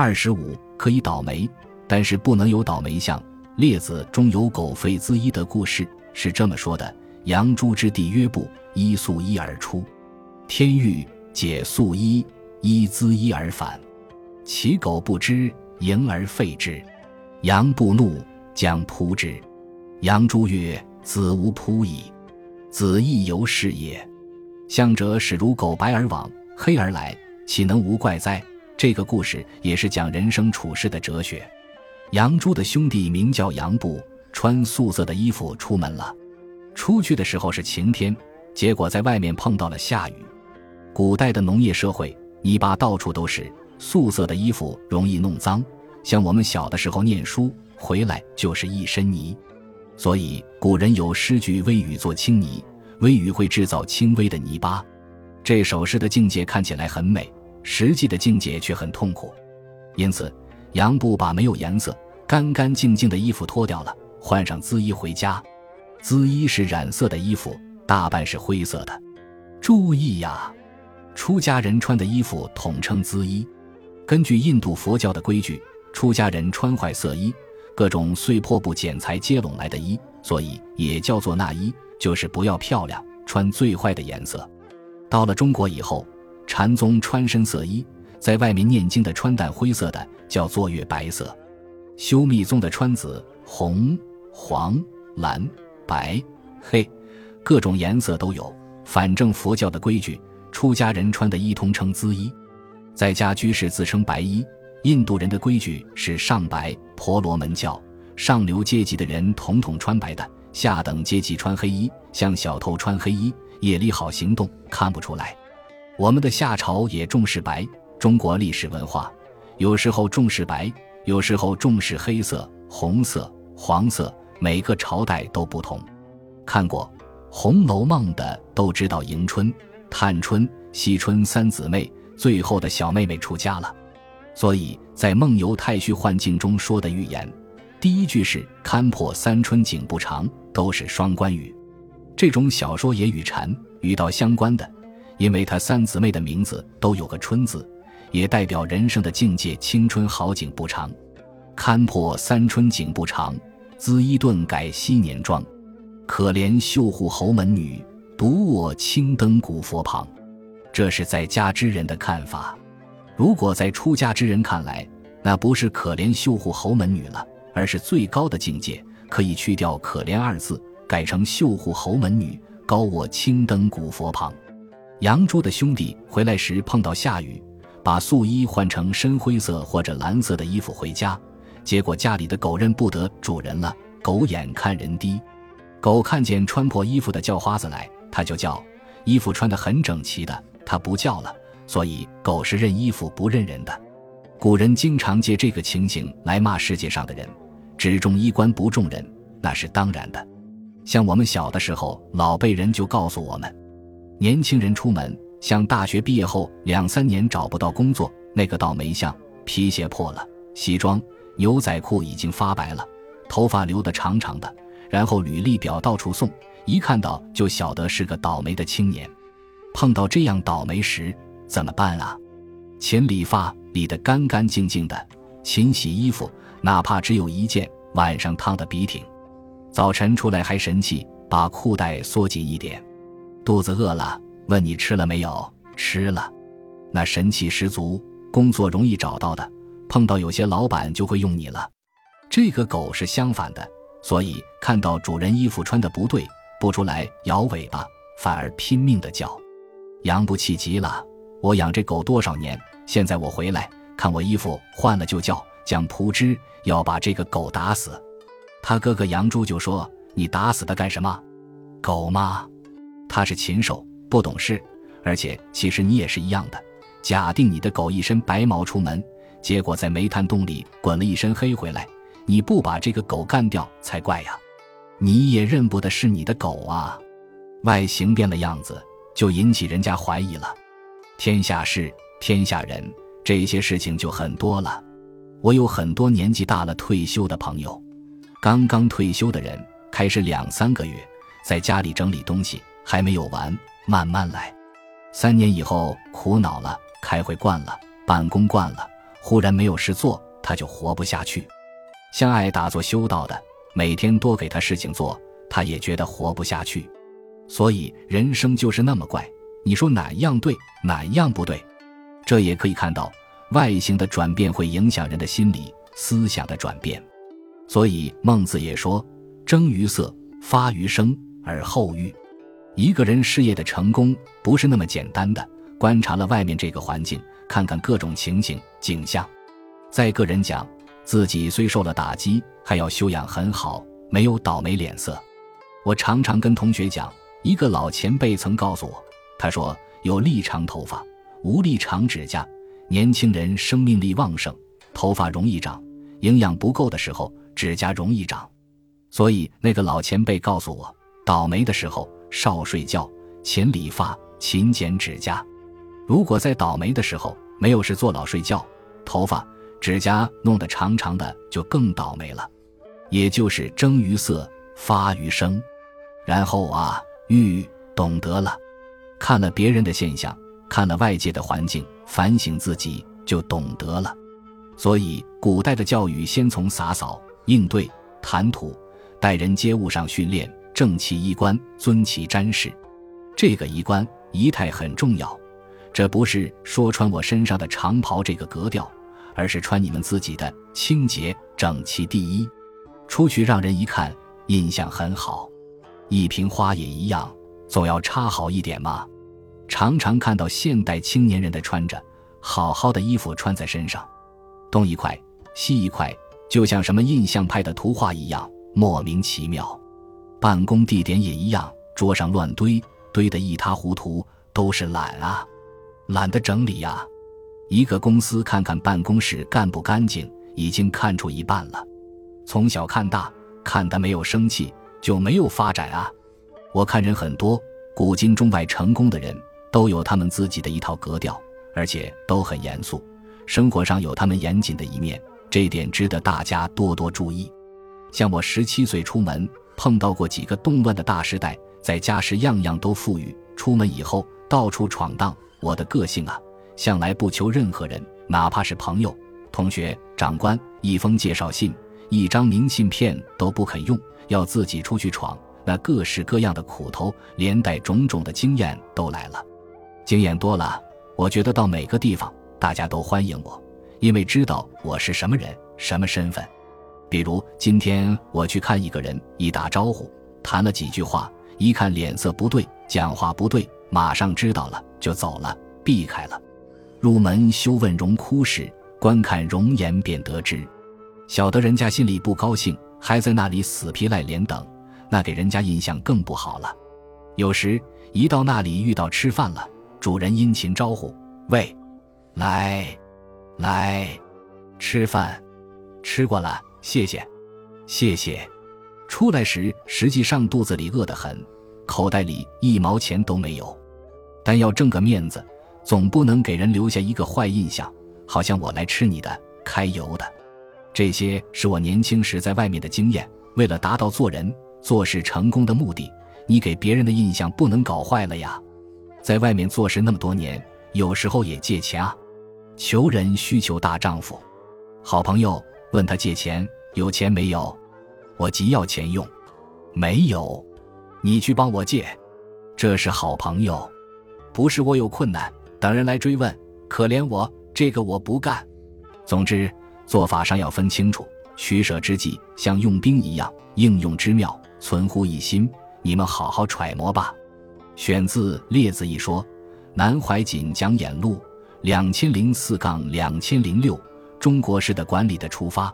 二十五可以倒霉，但是不能有倒霉相。列子中有狗吠滋衣的故事，是这么说的：杨朱之弟曰不，衣素衣而出，天欲解素衣，衣滋衣而返，其狗不知，迎而废之。杨不怒，将扑之。杨朱曰：子无扑矣，子亦犹是也。相者使如狗白而往，黑而来，岂能无怪哉？这个故事也是讲人生处世的哲学。杨朱的兄弟名叫杨布，穿素色的衣服出门了。出去的时候是晴天，结果在外面碰到了下雨。古代的农业社会，泥巴到处都是，素色的衣服容易弄脏。像我们小的时候念书回来就是一身泥，所以古人有诗句：“微雨作轻泥”，微雨会制造轻微的泥巴。这首诗的境界看起来很美。实际的境界却很痛苦，因此杨布把没有颜色、干干净净的衣服脱掉了，换上缁衣回家。缁衣是染色的衣服，大半是灰色的。注意呀，出家人穿的衣服统称缁衣。根据印度佛教的规矩，出家人穿坏色衣、各种碎破布剪裁接拢来的衣，所以也叫做那衣，就是不要漂亮，穿最坏的颜色。到了中国以后。禅宗穿深色衣，在外面念经的穿淡灰色的，叫做月白色；修密宗的穿紫、红、黄、蓝、白、黑，各种颜色都有。反正佛教的规矩，出家人穿的衣通称缁衣，在家居士自称白衣。印度人的规矩是上白，婆罗门教上流阶级的人统统穿白的，下等阶级穿黑衣，像小偷穿黑衣，夜里好行动，看不出来。我们的夏朝也重视白，中国历史文化有时候重视白，有时候重视黑色、红色、黄色，每个朝代都不同。看过《红楼梦》的都知道，迎春、探春、惜春三姊妹，最后的小妹妹出家了，所以在《梦游太虚幻境》中说的预言，第一句是“勘破三春景不长”，都是双关语。这种小说也与禅与道相关的。因为他三姊妹的名字都有个“春”字，也代表人生的境界。青春好景不长，勘破三春景不长，恣衣顿改昔年妆。可怜绣户侯门女，独卧青灯古佛旁。这是在家之人的看法。如果在出家之人看来，那不是可怜绣户侯门女了，而是最高的境界，可以去掉“可怜”二字，改成绣户侯门女，高卧青灯古佛旁。杨朱的兄弟回来时碰到下雨，把素衣换成深灰色或者蓝色的衣服回家，结果家里的狗认不得主人了。狗眼看人低，狗看见穿破衣服的叫花子来，它就叫；衣服穿得很整齐的，它不叫了。所以狗是认衣服不认人的。古人经常借这个情形来骂世界上的人，只重衣冠不重人，那是当然的。像我们小的时候，老辈人就告诉我们。年轻人出门，像大学毕业后两三年找不到工作，那个倒霉相，皮鞋破了，西装、牛仔裤已经发白了，头发留得长长的，然后履历表到处送，一看到就晓得是个倒霉的青年。碰到这样倒霉时怎么办啊？勤理发，理得干干净净的；勤洗衣服，哪怕只有一件，晚上烫得笔挺，早晨出来还神气，把裤带缩紧一点。肚子饿了，问你吃了没有？吃了，那神气十足。工作容易找到的，碰到有些老板就会用你了。这个狗是相反的，所以看到主人衣服穿的不对，不出来摇尾巴，反而拼命的叫。杨不气急了，我养这狗多少年，现在我回来看我衣服换了就叫，讲扑之要把这个狗打死。他哥哥杨朱就说：“你打死它干什么？狗吗？”他是禽兽，不懂事，而且其实你也是一样的。假定你的狗一身白毛出门，结果在煤炭洞里滚了一身黑回来，你不把这个狗干掉才怪呀！你也认不得是你的狗啊，外形变了样子，就引起人家怀疑了。天下事，天下人，这些事情就很多了。我有很多年纪大了退休的朋友，刚刚退休的人开始两三个月在家里整理东西。还没有完，慢慢来。三年以后苦恼了，开会惯了，办公惯了，忽然没有事做，他就活不下去。像爱打坐修道的，每天多给他事情做，他也觉得活不下去。所以人生就是那么怪，你说哪样对，哪样不对？这也可以看到，外形的转变会影响人的心理思想的转变。所以孟子也说：“征于色，发于声，而后喻。”一个人事业的成功不是那么简单的。观察了外面这个环境，看看各种情形景象，在个人讲，自己虽受了打击，还要修养很好，没有倒霉脸色。我常常跟同学讲，一个老前辈曾告诉我，他说有力长头发，无力长指甲。年轻人生命力旺盛，头发容易长；营养不够的时候，指甲容易长。所以那个老前辈告诉我，倒霉的时候少睡觉，勤理发，勤剪指甲。如果在倒霉的时候没有事做，老睡觉，头发、指甲弄得长长的，就更倒霉了。也就是征于色，发于声，然后啊，欲懂得了，看了别人的现象，看了外界的环境，反省自己，就懂得了。所以，古代的教育先从洒扫、应对、谈吐、待人接物上训练，正其衣冠，尊其瞻视。这个衣冠仪态很重要。这不是说穿我身上的长袍这个格调，而是穿你们自己的清洁整齐第一，出去让人一看印象很好。一瓶花也一样，总要插好一点嘛。常常看到现代青年人的穿着好好的衣服穿在身上，东一块西一块，就像什么印象派的图画一样，莫名其妙。办公地点也一样，桌上乱堆，堆得一塌糊涂，都是懒啊。懒得整理呀，一个公司看看办公室干不干净，已经看出一半了。从小看大，看他没有生气，就没有发展啊。我看人很多，古今中外成功的人都有他们自己的一套格调，而且都很严肃，生活上有他们严谨的一面，这点值得大家多多注意。像我十七岁出门，碰到过几个动乱的大时代，在家时样样都富裕，出门以后到处闯荡。我的个性啊，向来不求任何人，哪怕是朋友、同学、长官，一封介绍信、一张明信片都不肯用，要自己出去闯。那各式各样的苦头，连带种种的经验都来了。经验多了，我觉得到每个地方，大家都欢迎我，因为知道我是什么人、什么身份。比如今天我去看一个人，一打招呼，谈了几句话，一看脸色不对，讲话不对。马上知道了，就走了，避开了。入门休问荣枯时，观看容颜便得知。晓得人家心里不高兴，还在那里死皮赖脸等，那给人家印象更不好了。有时一到那里遇到吃饭了，主人殷勤招呼：“喂，来，来，吃饭，吃过了，谢谢，谢谢。”出来时，实际上肚子里饿得很。口袋里一毛钱都没有，但要挣个面子，总不能给人留下一个坏印象，好像我来吃你的、揩油的。这些是我年轻时在外面的经验。为了达到做人做事成功的目的，你给别人的印象不能搞坏了呀。在外面做事那么多年，有时候也借钱啊。求人需求大丈夫，好朋友问他借钱，有钱没有？我急要钱用，没有。你去帮我借，这是好朋友，不是我有困难等人来追问，可怜我这个我不干。总之，做法上要分清楚，取舍之际像用兵一样，应用之妙存乎一心。你们好好揣摩吧。选自《列子》一说，南怀瑾讲演录，两千零四杠两千零六，中国式的管理的出发。